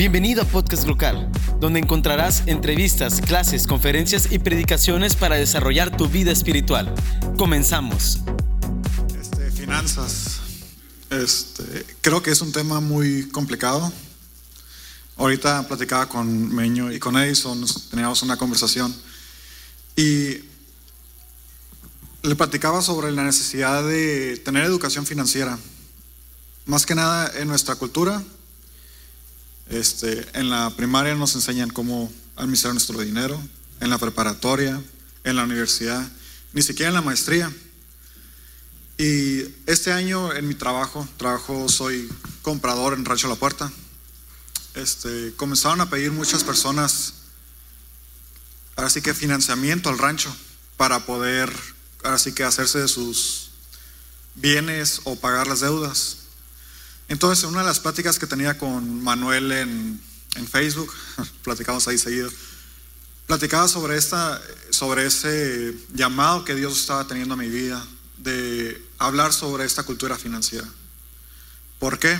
Bienvenido a Podcast Local, donde encontrarás entrevistas, clases, conferencias y predicaciones para desarrollar tu vida espiritual. Comenzamos. Este, finanzas. Este, creo que es un tema muy complicado. Ahorita platicaba con Meño y con Edison, teníamos una conversación y le platicaba sobre la necesidad de tener educación financiera. Más que nada en nuestra cultura, este, en la primaria nos enseñan cómo administrar nuestro dinero, en la preparatoria, en la universidad, ni siquiera en la maestría. Y este año en mi trabajo, trabajo soy comprador en Rancho La Puerta, este, comenzaron a pedir muchas personas, así que financiamiento al rancho para poder, así que hacerse de sus bienes o pagar las deudas. Entonces, en una de las pláticas que tenía con Manuel en, Facebook, platicamos ahí seguido, platicaba sobre, esta, sobre ese llamado que Dios estaba teniendo a mi vida de hablar sobre esta cultura financiera. ¿Por qué?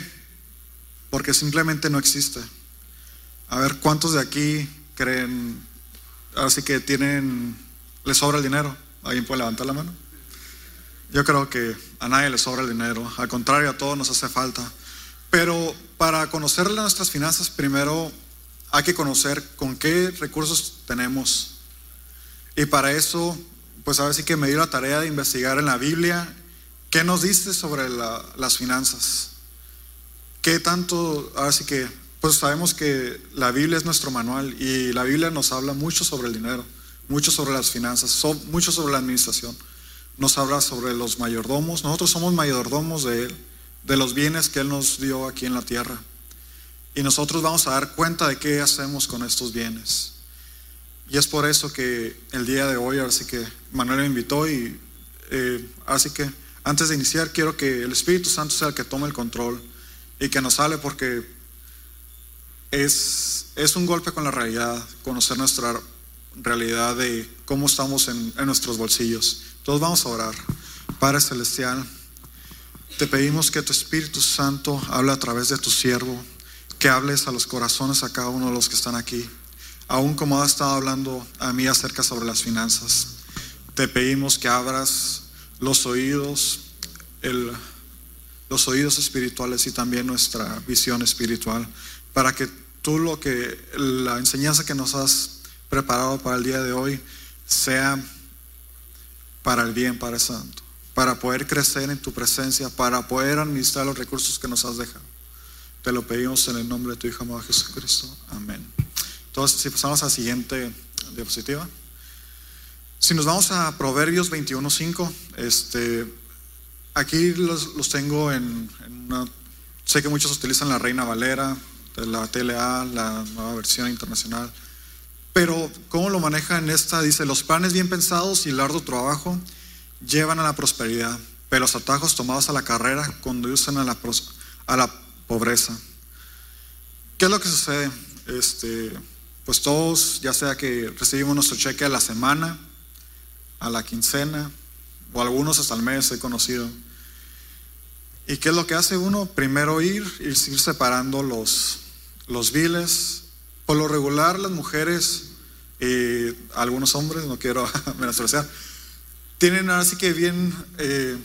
Porque simplemente no existe. A ver, ¿cuántos de aquí creen, así que tienen, les sobra el dinero? ¿Alguien puede levantar la mano? Yo creo que a nadie le sobra el dinero, al contrario, a todos nos hace falta. Pero para conocer nuestras finanzas, primero hay que conocer con qué recursos tenemos. Y para eso, pues ahora sí que me dio la tarea de investigar en la Biblia qué nos dice sobre las finanzas. ¿Qué tanto, ahora sí que, pues sabemos que la Biblia es nuestro manual y la Biblia nos habla mucho sobre el dinero, mucho sobre las finanzas, mucho sobre la administración. Nos habla sobre los mayordomos. Nosotros somos mayordomos de Él de los bienes que Él nos dio aquí en la tierra. Y nosotros vamos a dar cuenta de qué hacemos con estos bienes. Y es por eso que el día de hoy, así que Manuel me invitó y eh, así que antes de iniciar quiero que el Espíritu Santo sea el que tome el control y que nos sale porque es, es un golpe con la realidad, conocer nuestra realidad de cómo estamos en, en nuestros bolsillos. Todos vamos a orar. Padre Celestial. Te pedimos que tu Espíritu Santo hable a través de tu siervo, que hables a los corazones a cada uno de los que están aquí, aún como ha estado hablando a mí acerca sobre las finanzas. Te pedimos que abras los oídos, los oídos espirituales y también nuestra visión espiritual, para que tú lo que, la enseñanza que nos has preparado para el día de hoy sea para el bien, para el santo para poder crecer en tu presencia, para poder administrar los recursos que nos has dejado. Te lo pedimos en el nombre de tu Hijo amado Jesucristo. Amén. Entonces, si pasamos a la siguiente diapositiva. Si nos vamos a Proverbios 21.5, este, aquí los, tengo en, una, sé que muchos utilizan la Reina Valera, la TLA, la nueva versión internacional, pero ¿cómo lo maneja en esta? Dice, los planes bien pensados y el arduo trabajo llevan a la prosperidad, pero los atajos tomados a la carrera conducen a la, a la pobreza. ¿Qué es lo que sucede? Este, pues todos, ya sea que recibimos nuestro cheque a la semana, a la quincena, o algunos hasta el mes, he conocido. ¿Y qué es lo que hace uno? Primero ir, ir, ir separando los, los biles. Por lo regular, las mujeres y algunos hombres, no quiero menospreciar, tienen así que bien, eh,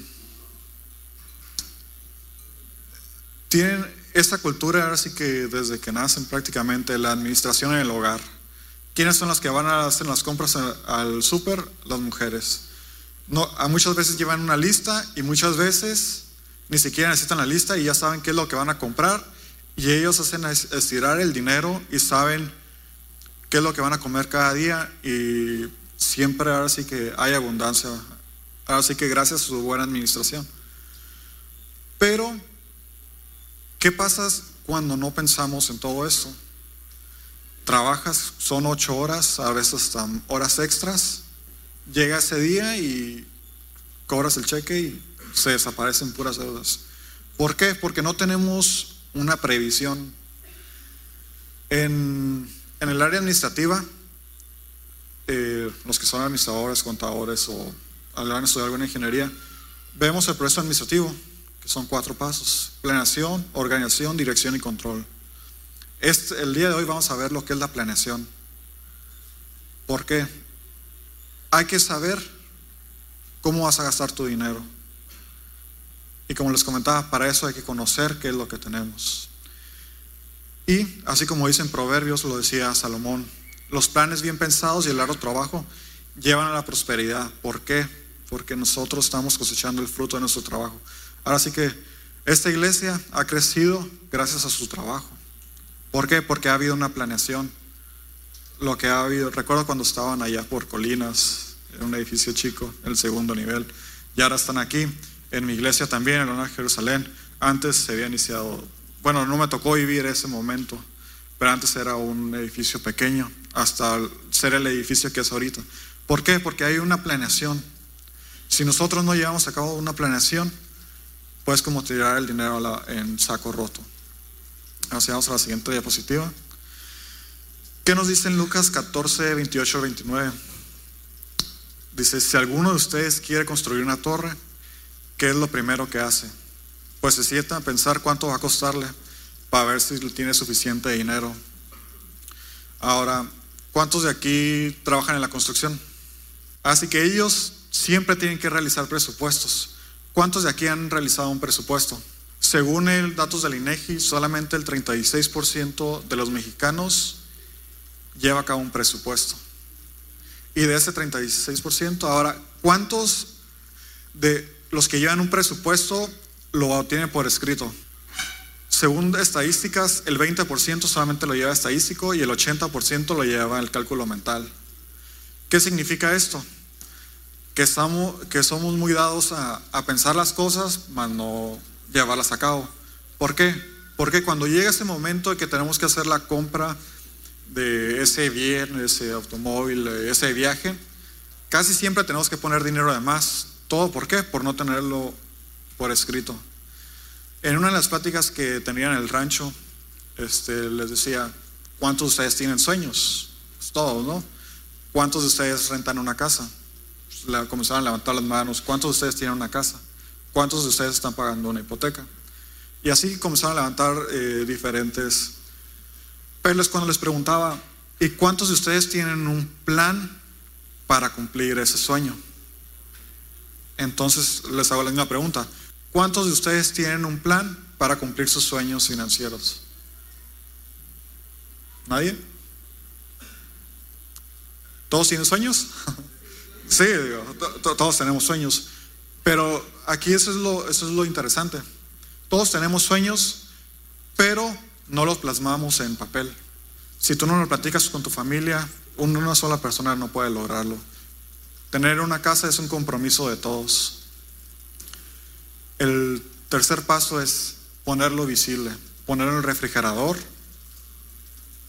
tienen esta cultura así que desde que nacen prácticamente la administración en el hogar. ¿Quiénes son las que van a hacer las compras al súper? Las mujeres. No, a muchas veces llevan una lista y muchas veces ni siquiera necesitan la lista y ya saben qué es lo que van a comprar y ellos hacen estirar el dinero y saben qué es lo que van a comer cada día y siempre ahora sí que hay abundancia. Ahora sí que gracias a su buena administración. Pero, ¿qué pasa cuando no pensamos en todo eso? Trabajas, son ocho horas, a veces hasta horas extras. Llega ese día y cobras el cheque y se desaparecen puras deudas. ¿Por qué? Porque no tenemos una previsión. En, en el área administrativa, eh, los que son administradores, contadores o hablan estudiar alguna ingeniería, vemos el proceso administrativo, que son cuatro pasos, planeación, organización, dirección y control. Este, el día de hoy vamos a ver lo que es la planeación. ¿Por qué? Hay que saber cómo vas a gastar tu dinero. Y como les comentaba, para eso hay que conocer qué es lo que tenemos. Y así como dicen Proverbios, lo decía Salomón, los planes bien pensados y el largo trabajo llevan a la prosperidad. ¿Por qué? Porque nosotros estamos cosechando el fruto de nuestro trabajo. Ahora sí que esta iglesia ha crecido gracias a su trabajo. ¿Por qué? Porque ha habido una planeación. Lo que ha habido, recuerdo cuando estaban allá por Colinas, en un edificio chico, el segundo nivel, y ahora están aquí, en mi iglesia también, en la Jerusalén. Antes se había iniciado, bueno, no me tocó vivir ese momento, pero antes era un edificio pequeño, hasta ser el edificio que es ahorita. ¿Por qué? Porque hay una planeación. Si nosotros no llevamos a cabo una planeación, pues como tirar el dinero en saco roto. Así vamos a la siguiente diapositiva. ¿Qué nos dice en Lucas 14, 28, 29? Dice, si alguno de ustedes quiere construir una torre, ¿qué es lo primero que hace? Pues se sienta a pensar cuánto va a costarle para ver si tiene suficiente dinero. Ahora, ¿cuántos de aquí trabajan en la construcción? Así que ellos siempre tienen que realizar presupuestos. ¿Cuántos de aquí han realizado un presupuesto? Según el datos del INEGI, solamente el 36% de los mexicanos lleva a cabo un presupuesto. Y de ese 36%, ahora, ¿cuántos de los que llevan un presupuesto lo tienen por escrito? Según estadísticas, el 20% solamente lo lleva estadístico y el 80% lo lleva el cálculo mental. ¿Qué significa esto? que, estamos, que somos muy dados a, pensar las cosas, mas no llevarlas a cabo. ¿Por qué? Porque cuando llega ese momento de que tenemos que hacer la compra de ese bien, ese automóvil, ese viaje, casi siempre tenemos que poner dinero de más. ¿Todo por qué? Por no tenerlo por escrito. En una de las pláticas que tenían en el rancho, este, les decía, ¿cuántos de ustedes tienen sueños? Pues todos, ¿no? ¿Cuántos de ustedes rentan una casa? comenzaron a levantar las manos, ¿cuántos de ustedes tienen una casa? ¿Cuántos de ustedes están pagando una hipoteca? Y así comenzaron a levantar eh, diferentes es cuando les preguntaba, ¿y cuántos de ustedes tienen un plan para cumplir ese sueño? Entonces les hago la misma pregunta, ¿cuántos de ustedes tienen un plan para cumplir sus sueños financieros? ¿Nadie? ¿Todos tienen sueños? Sí, todos tenemos sueños, pero aquí eso es, lo, eso es lo interesante. Todos tenemos sueños, pero no los plasmamos en papel. Si tú no lo platicas con tu familia, una sola persona no puede lograrlo. Tener una casa es un compromiso de todos. El tercer paso es ponerlo visible, ponerlo en el refrigerador.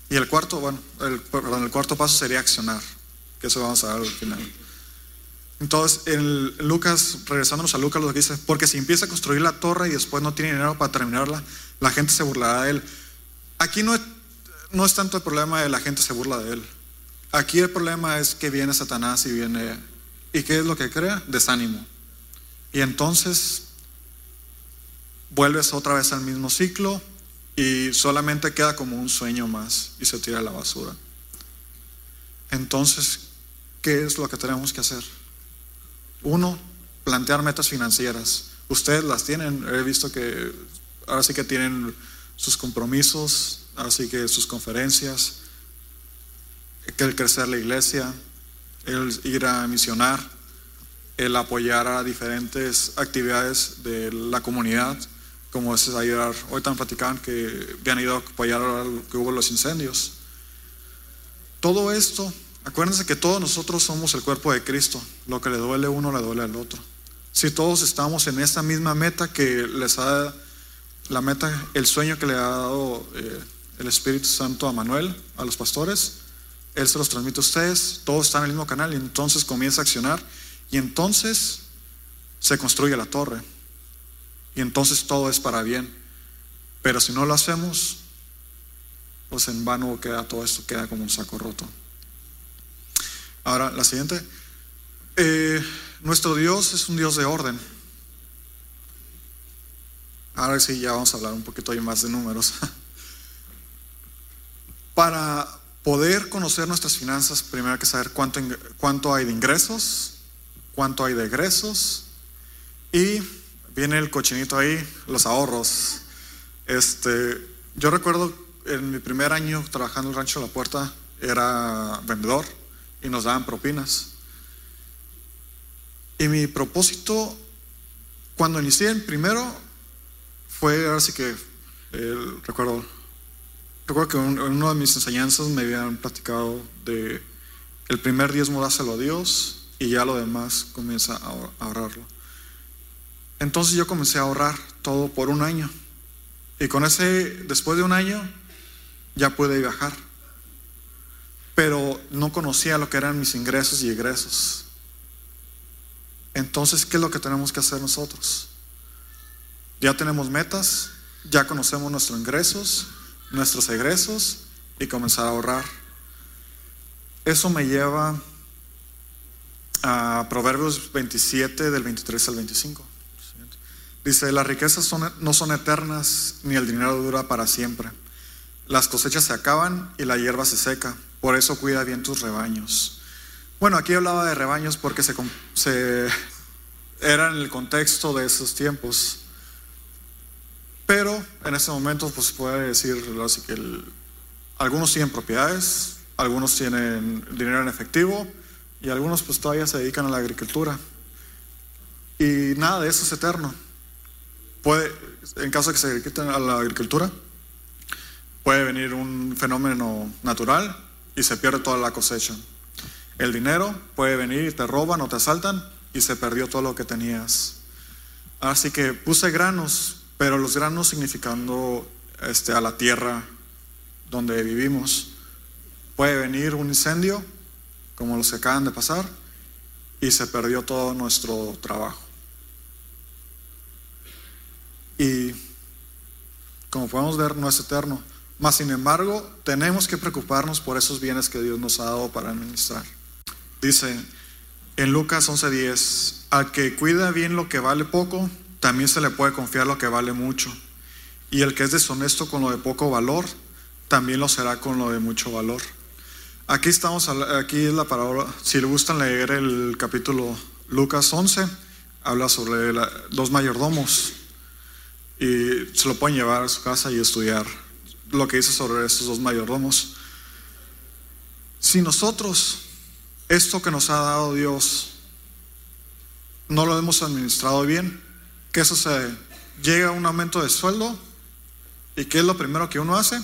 Y el cuarto, bueno, el, perdón, el cuarto paso sería accionar, que eso vamos a ver al final. Entonces, en Lucas, regresándonos a Lucas, lo que dice, porque si empieza a construir la torre y después no tiene dinero para terminarla, la gente se burlará de él. Aquí no es, no es tanto el problema de la gente se burla de él. Aquí el problema es que viene Satanás y viene... ¿Y qué es lo que crea? Desánimo. Y entonces vuelves otra vez al mismo ciclo y solamente queda como un sueño más y se tira a la basura. Entonces, ¿qué es lo que tenemos que hacer? Uno, plantear metas financieras. Ustedes las tienen, he visto que ahora sí que tienen sus compromisos, así que sus conferencias, el crecer la iglesia, el ir a misionar, el apoyar a diferentes actividades de la comunidad, como es ayudar, hoy tan platicaban que habían ido a apoyar a que hubo los incendios. Todo esto Acuérdense que todos nosotros somos el cuerpo de Cristo. Lo que le duele a uno le duele al otro. Si todos estamos en esta misma meta que les ha la meta, el sueño que le ha dado eh, el Espíritu Santo a Manuel, a los pastores, Él se los transmite a ustedes, todos están en el mismo canal y entonces comienza a accionar y entonces se construye la torre y entonces todo es para bien. Pero si no lo hacemos, pues en vano queda todo esto, queda como un saco roto. Ahora, la siguiente. Eh, nuestro Dios es un Dios de orden. Ahora sí, ya vamos a hablar un poquito más de números. Para poder conocer nuestras finanzas, primero hay que saber cuánto, cuánto hay de ingresos, cuánto hay de egresos y viene el cochinito ahí, los ahorros. Este, yo recuerdo en mi primer año trabajando en el Rancho de la Puerta, era vendedor y nos daban propinas. Y mi propósito, cuando inicié en primero, fue, ahora sí que, recuerdo, recuerdo que en una de mis enseñanzas me habían platicado de el primer diezmo dáselo a Dios y ya lo demás comienza a ahorrarlo. Entonces yo comencé a ahorrar todo por un año. Y con ese, después de un año, ya pude viajar. Pero no conocía lo que eran mis ingresos y egresos. Entonces, ¿qué es lo que tenemos que hacer nosotros? Ya tenemos metas, ya conocemos nuestros ingresos, nuestros egresos y comenzar a ahorrar. Eso me lleva a Proverbios 27 del 23 al 25. Dice, las riquezas no son eternas, ni el dinero dura para siempre. Las cosechas se acaban y la hierba se seca. Por eso cuida bien tus rebaños. Bueno, aquí hablaba de rebaños porque se, se era en el contexto de esos tiempos. Pero en ese momento, pues puede decir así que algunos tienen propiedades, algunos tienen dinero en efectivo y algunos pues todavía se dedican a la agricultura. Y nada de eso es eterno. Puede, en caso de que se dediquen a la agricultura, puede venir un fenómeno natural y se pierde toda la cosecha. El dinero puede venir te roban o te asaltan y se perdió todo lo que tenías. Así que puse granos, pero los granos significando este, a la tierra donde vivimos. Puede venir un incendio, como los que acaban de pasar, y se perdió todo nuestro trabajo. Y como podemos ver, no es eterno. Mas, sin embargo, tenemos que preocuparnos por esos bienes que Dios nos ha dado para administrar. Dice en Lucas 11:10, al que cuida bien lo que vale poco, también se le puede confiar lo que vale mucho. Y el que es deshonesto con lo de poco valor, también lo será con lo de mucho valor. Aquí estamos, aquí es la palabra, si le gustan leer el capítulo Lucas 11, habla sobre los mayordomos y se lo pueden llevar a su casa y estudiar lo que dice sobre estos dos mayordomos. Si nosotros esto que nos ha dado Dios no lo hemos administrado bien, ¿qué sucede? Llega un aumento de sueldo y ¿qué es lo primero que uno hace?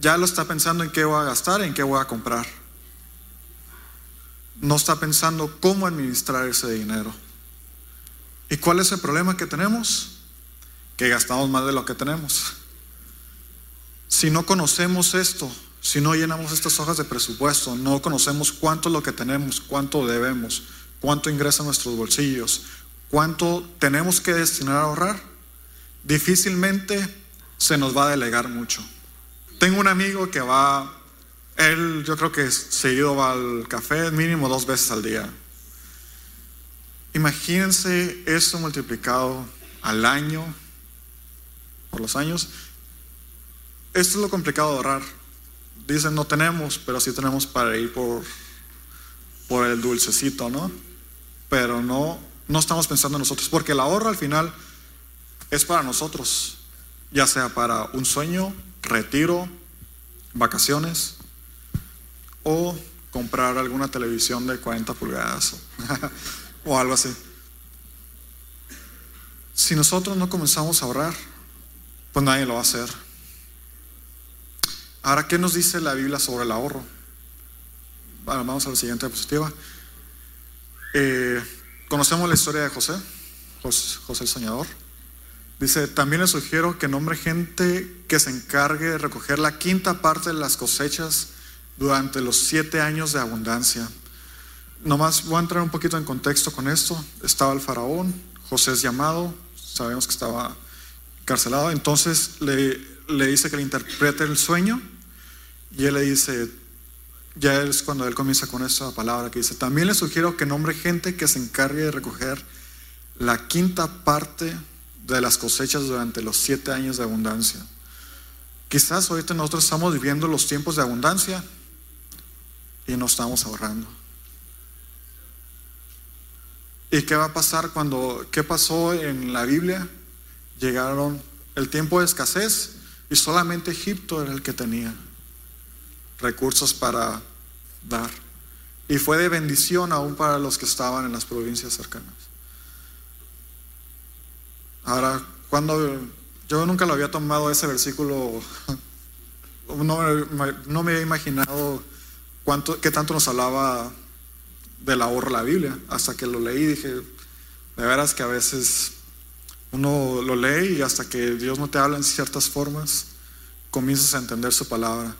Ya lo está pensando en qué voy a gastar, en qué voy a comprar. No está pensando cómo administrar ese dinero. ¿Y cuál es el problema que tenemos? Que gastamos más de lo que tenemos. Si no conocemos esto, si no llenamos estas hojas de presupuesto, no conocemos cuánto es lo que tenemos, cuánto debemos, cuánto ingresa en nuestros bolsillos, cuánto tenemos que destinar a ahorrar, difícilmente se nos va a delegar mucho. Tengo un amigo que va, él yo creo que seguido va al café mínimo dos veces al día. Imagínense eso multiplicado al año, por los años. Esto es lo complicado de ahorrar. Dicen no tenemos, pero sí tenemos para ir por, por el dulcecito, ¿no? Pero no, no estamos pensando en nosotros, porque el ahorro al final es para nosotros, ya sea para un sueño, retiro, vacaciones o comprar alguna televisión de 40 pulgadas o algo así. Si nosotros no comenzamos a ahorrar, pues nadie lo va a hacer. Ahora, ¿qué nos dice la Biblia sobre el ahorro? Vamos a la siguiente diapositiva. Eh, conocemos la historia de José, José, el Soñador. Dice, también le sugiero que nombre gente que se encargue de recoger la quinta parte de las cosechas durante los siete años de abundancia. Nomás voy a entrar un poquito en contexto con esto. Estaba el faraón, José es llamado, sabemos que estaba carcelado. Entonces le, le dice que le interprete el sueño y él le dice, ya es cuando él comienza con esa palabra que dice, también le sugiero que nombre gente que se encargue de recoger la quinta parte de las cosechas durante los siete años de abundancia. Quizás ahorita nosotros estamos viviendo los tiempos de abundancia y no estamos ahorrando. ¿Y qué va a pasar cuando, qué pasó en la Biblia? Llegaron el tiempo de escasez y solamente Egipto era el que tenía recursos para dar. Y fue de bendición aún para los que estaban en las provincias cercanas. Ahora, cuando yo nunca lo había tomado ese versículo, no, no me había imaginado cuánto, qué tanto nos hablaba del ahorro la Biblia. Hasta que lo leí dije, de veras que a veces uno lo lee y hasta que Dios no te habla en ciertas formas, comienzas a entender su palabra.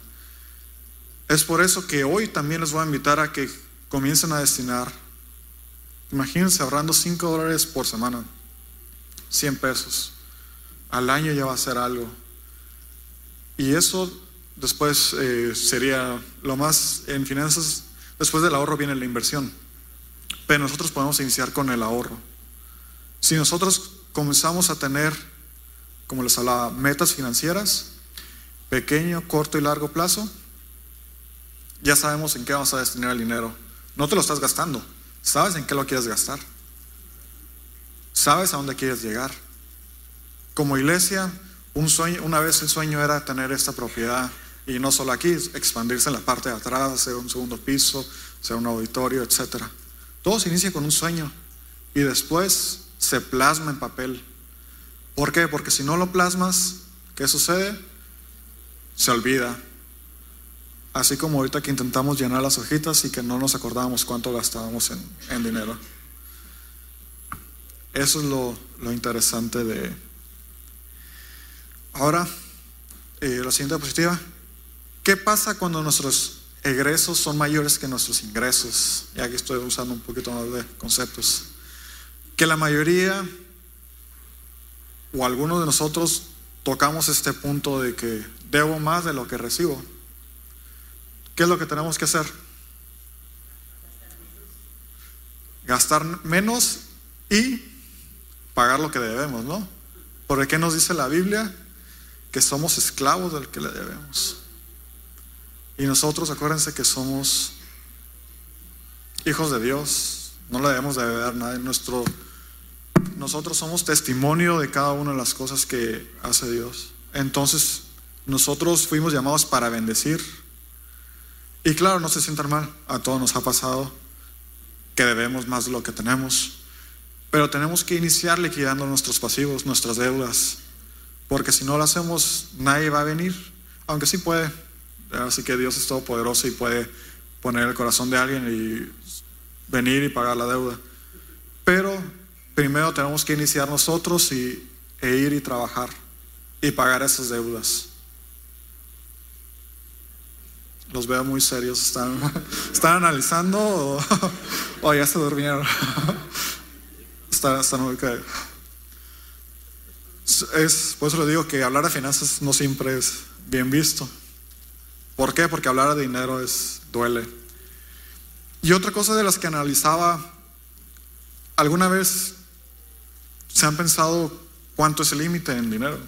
Es por eso que hoy también les voy a invitar a que comiencen a destinar, imagínense ahorrando 5 dólares por semana, 100 pesos. Al año ya va a ser algo. Y eso después eh, sería lo más en finanzas, después del ahorro viene la inversión. Pero nosotros podemos iniciar con el ahorro. Si nosotros comenzamos a tener, como les hablaba, metas financieras, pequeño, corto y largo plazo, ya sabemos en qué vamos a destinar el dinero. No te lo estás gastando, sabes en qué lo quieres gastar. Sabes a dónde quieres llegar. Como iglesia, un sueño, una vez el sueño era tener esta propiedad y no solo aquí, expandirse en la parte de atrás, hacer un segundo piso, hacer un auditorio, etc. Todo se inicia con un sueño y después se plasma en papel. ¿Por qué? Porque si no lo plasmas, ¿qué sucede? Se olvida, Así como ahorita que intentamos llenar las hojitas y que no nos acordábamos cuánto gastábamos en, dinero. Eso es lo, interesante de... Ahora, eh, la siguiente diapositiva. ¿Qué pasa cuando nuestros egresos son mayores que nuestros ingresos? Y aquí estoy usando un poquito más de conceptos. Que la mayoría o algunos de nosotros tocamos este punto de que debo más de lo que recibo. ¿Qué es lo que tenemos que hacer? Gastar menos y pagar lo que debemos, ¿no? ¿Por qué nos dice la Biblia? Que somos esclavos del que le debemos. Y nosotros, acuérdense que somos hijos de Dios, no le debemos de deber nada. Nuestro, nosotros somos testimonio de cada una de las cosas que hace Dios. Entonces, nosotros fuimos llamados para bendecir y claro, no se sientan mal, a todos nos ha pasado que debemos más de lo que tenemos, pero tenemos que iniciar liquidando nuestros pasivos, nuestras deudas, porque si no lo hacemos, nadie va a venir, aunque sí puede. Así que Dios es todopoderoso y puede poner el corazón de alguien y venir y pagar la deuda. Pero primero tenemos que iniciar nosotros y, e ir y trabajar y pagar esas deudas. Los veo muy serios. ¿Están, están analizando o, ya se durmieron? están, están muy es, Por eso le digo que hablar de finanzas no siempre es bien visto. ¿Por qué? Porque hablar de dinero es duele. Y otra cosa de las que analizaba, ¿alguna vez se han pensado cuánto es el límite en dinero?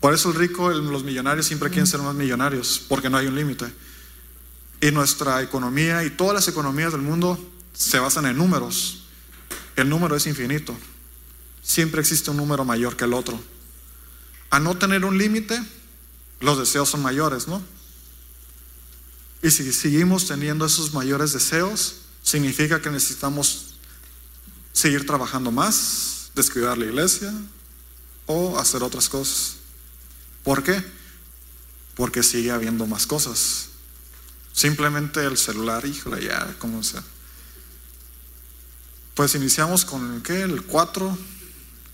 Por eso el rico, los millonarios siempre quieren ser más millonarios, porque no hay un límite. Y nuestra economía y todas las economías del mundo se basan en números. El número es infinito. Siempre existe un número mayor que el otro. A no tener un límite, los deseos son mayores, ¿no? Y si seguimos teniendo esos mayores deseos, significa que necesitamos seguir trabajando más, descuidar la iglesia o hacer otras cosas. ¿Por qué? Porque sigue habiendo más cosas. Simplemente el celular, híjole, ya, como sea. Pues iniciamos con ¿qué? El 4,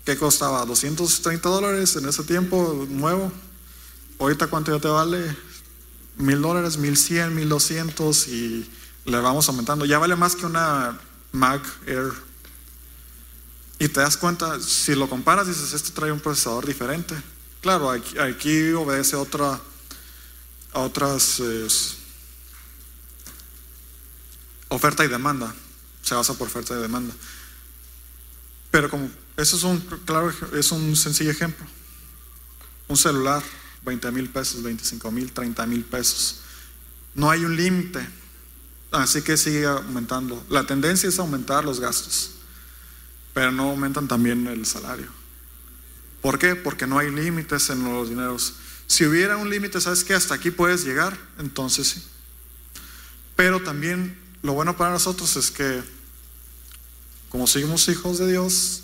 ¿qué costaba? 230 dólares en ese tiempo nuevo. Ahorita cuánto ya te vale? Mil dólares, mil cien, mil doscientos y le vamos aumentando. Ya vale más que una Mac Air. Y te das cuenta, si lo comparas, dices, este trae un procesador diferente. Claro, aquí, obedece otra, a otras oferta y demanda. Se basa por oferta y demanda. Pero como eso es un, claro, es un sencillo ejemplo. Un celular 20 mil pesos, 25 mil, 30 mil pesos. No hay un límite, así que sigue aumentando. La tendencia es aumentar los gastos, pero no aumentan también el salario. ¿Por qué? Porque no hay límites en los dineros. Si hubiera un límite, ¿sabes qué? Hasta aquí puedes llegar, entonces sí. Pero también lo bueno para nosotros es que como seguimos hijos de Dios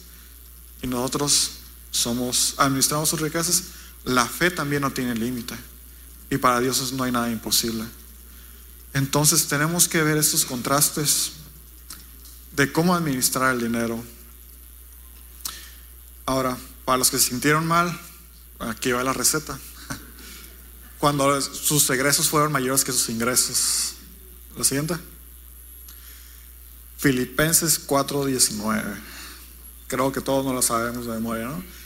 y nosotros somos administramos sus riquezas, la fe también no tiene límite. Y para Dios no hay nada imposible. Entonces tenemos que ver estos contrastes de cómo administrar el dinero. Ahora, para los que se sintieron mal, aquí va la receta. Cuando sus egresos fueron mayores que sus ingresos. La siguiente. Filipenses 4:19. Creo que todos no lo sabemos de memoria, ¿no?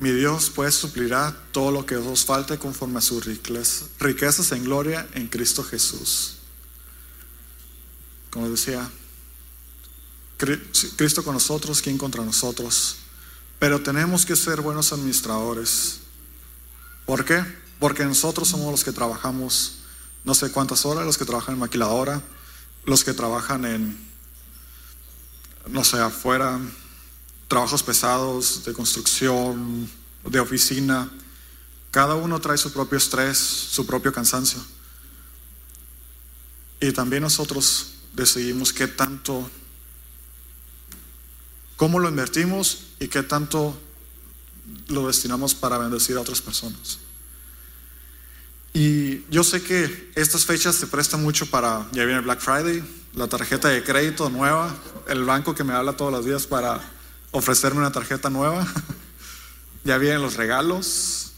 Mi Dios pues suplirá todo lo que os falte conforme a sus riquezas en gloria en Cristo Jesús. Como decía, Cristo con nosotros, ¿quién contra nosotros? Pero tenemos que ser buenos administradores. ¿Por qué? Porque nosotros somos los que trabajamos no sé cuántas horas, los que trabajan en maquiladora, los que trabajan en no sé, afuera, trabajos pesados de construcción, de oficina. Cada uno trae su propio estrés, su propio cansancio. Y también nosotros decidimos qué tanto, cómo lo invertimos y qué tanto lo destinamos para bendecir a otras personas. Y yo sé que estas fechas se prestan mucho para, ya viene Black Friday, la tarjeta de crédito nueva, el banco que me habla todos los días para ofrecerme una tarjeta nueva. ya vienen los regalos,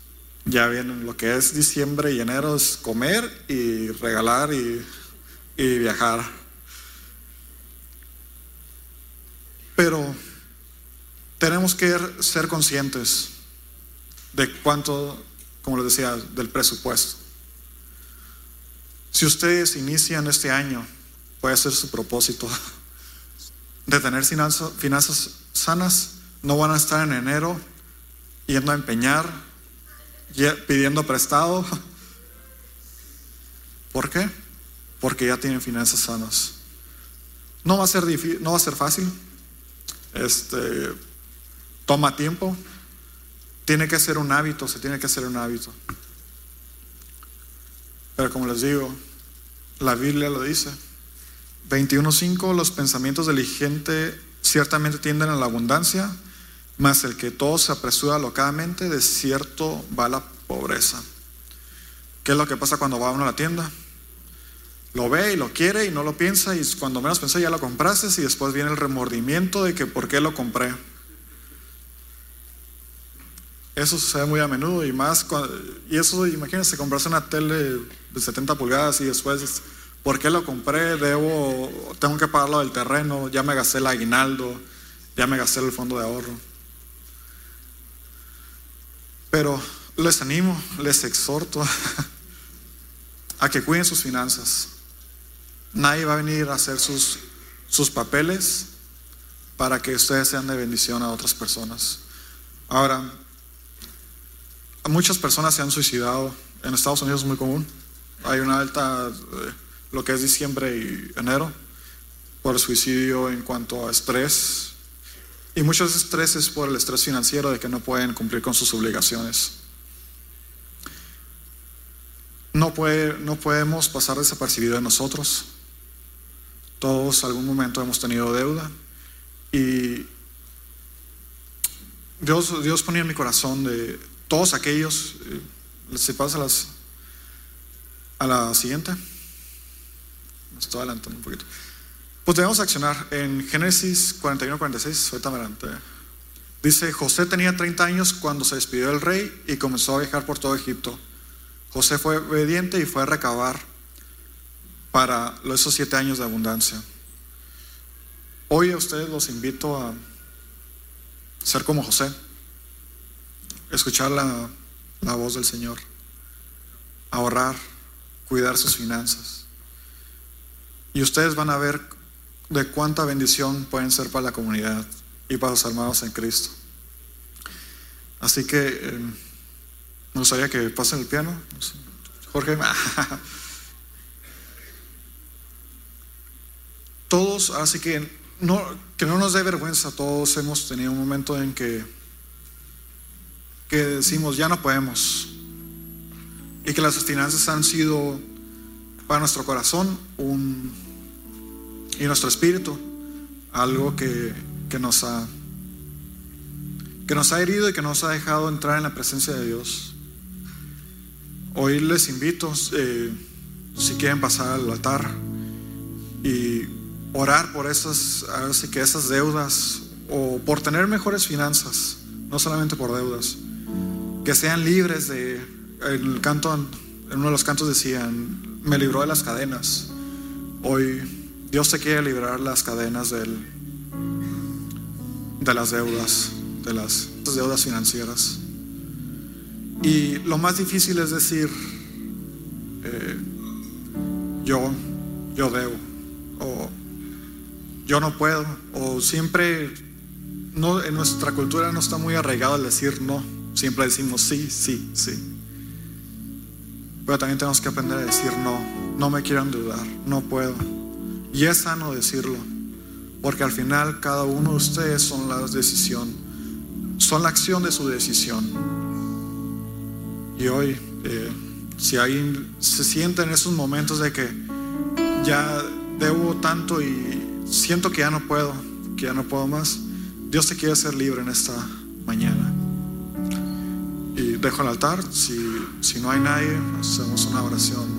ya vienen lo que es diciembre y enero, es comer y regalar y, y viajar. Pero tenemos que ser conscientes de cuánto, como les decía, del presupuesto. Si ustedes inician este año puede ser su propósito de tener finanzas, sanas. No van a estar en enero yendo a empeñar, pidiendo prestado. ¿Por qué? Porque ya tienen finanzas sanas. No va a ser difícil, no va a ser fácil. Este toma tiempo. Tiene que ser un hábito, se tiene que hacer un hábito. Pero como les digo, la Biblia lo dice. 21.5, los pensamientos del gente ciertamente tienden a la abundancia, mas el que todo se apresura locadamente, de cierto va la pobreza. ¿Qué es lo que pasa cuando va uno a la tienda? Lo ve y lo quiere y no lo piensa y cuando menos pensé ya lo compraste y después viene el remordimiento de que por qué lo compré. Eso sucede muy a menudo y más, y eso imagínense comprarse una tele de 70 pulgadas y después ¿Por qué lo compré? Debo, tengo que pagarlo del terreno, ya me gasté el aguinaldo, ya me gasté el fondo de ahorro. Pero les animo, les exhorto a que cuiden sus finanzas. Nadie va a venir a hacer sus, sus papeles para que ustedes sean de bendición a otras personas. Ahora, muchas personas se han suicidado. En Estados Unidos es muy común. Hay una alta eh, lo que es diciembre y enero, por suicidio en cuanto a estrés. Y muchos estreses por el estrés financiero de que no pueden cumplir con sus obligaciones. No, puede, no podemos pasar desapercibido de nosotros. Todos algún momento hemos tenido deuda. Y Dios, Dios ponía en mi corazón de todos aquellos, eh, si pasa a, las, a la siguiente estoy adelantando un poquito. Pues debemos accionar. En Génesis 41, 46, ahorita adelante. Dice, José tenía 30 años cuando se despidió del rey y comenzó a viajar por todo Egipto. José fue obediente y fue a recabar para esos siete años de abundancia. Hoy a ustedes los invito a ser como José, escuchar la, la voz del Señor, ahorrar, cuidar sus finanzas y ustedes van a ver de cuánta bendición pueden ser para la comunidad y para los hermanos en Cristo. Así que eh, Me gustaría que pasen el piano. Jorge. Todos, así que no, que no nos dé vergüenza. Todos hemos tenido un momento en que, que decimos, ya no podemos. Y que las finanzas han sido para nuestro corazón un, y nuestro espíritu algo que, que nos ha que nos ha herido y que nos ha dejado entrar en la presencia de Dios. Hoy les invito, eh, si quieren pasar al altar y orar por esas, así que esas deudas o por tener mejores finanzas, no solamente por deudas, que sean libres de, el canto, en uno de los cantos decían, me libró de las cadenas. Hoy Dios te quiere librar las cadenas de las deudas de las deudas financieras. Y lo más difícil es decir, eh, yo, yo debo, o yo no puedo, o siempre, en nuestra cultura no está muy arraigado el decir no, siempre decimos sí, sí, sí. Pero también tenemos que aprender a decir no, no me quiero endeudar, no puedo. Y es sano decirlo, porque al final cada uno de ustedes son la decisión son la acción de su decisión. Y hoy, eh, si alguien se siente en esos momentos de que ya debo tanto y siento que ya no puedo, que ya no puedo más, Dios te quiere hacer libre en esta mañana. Dejo el altar, si, si no hay nadie, hacemos una oración.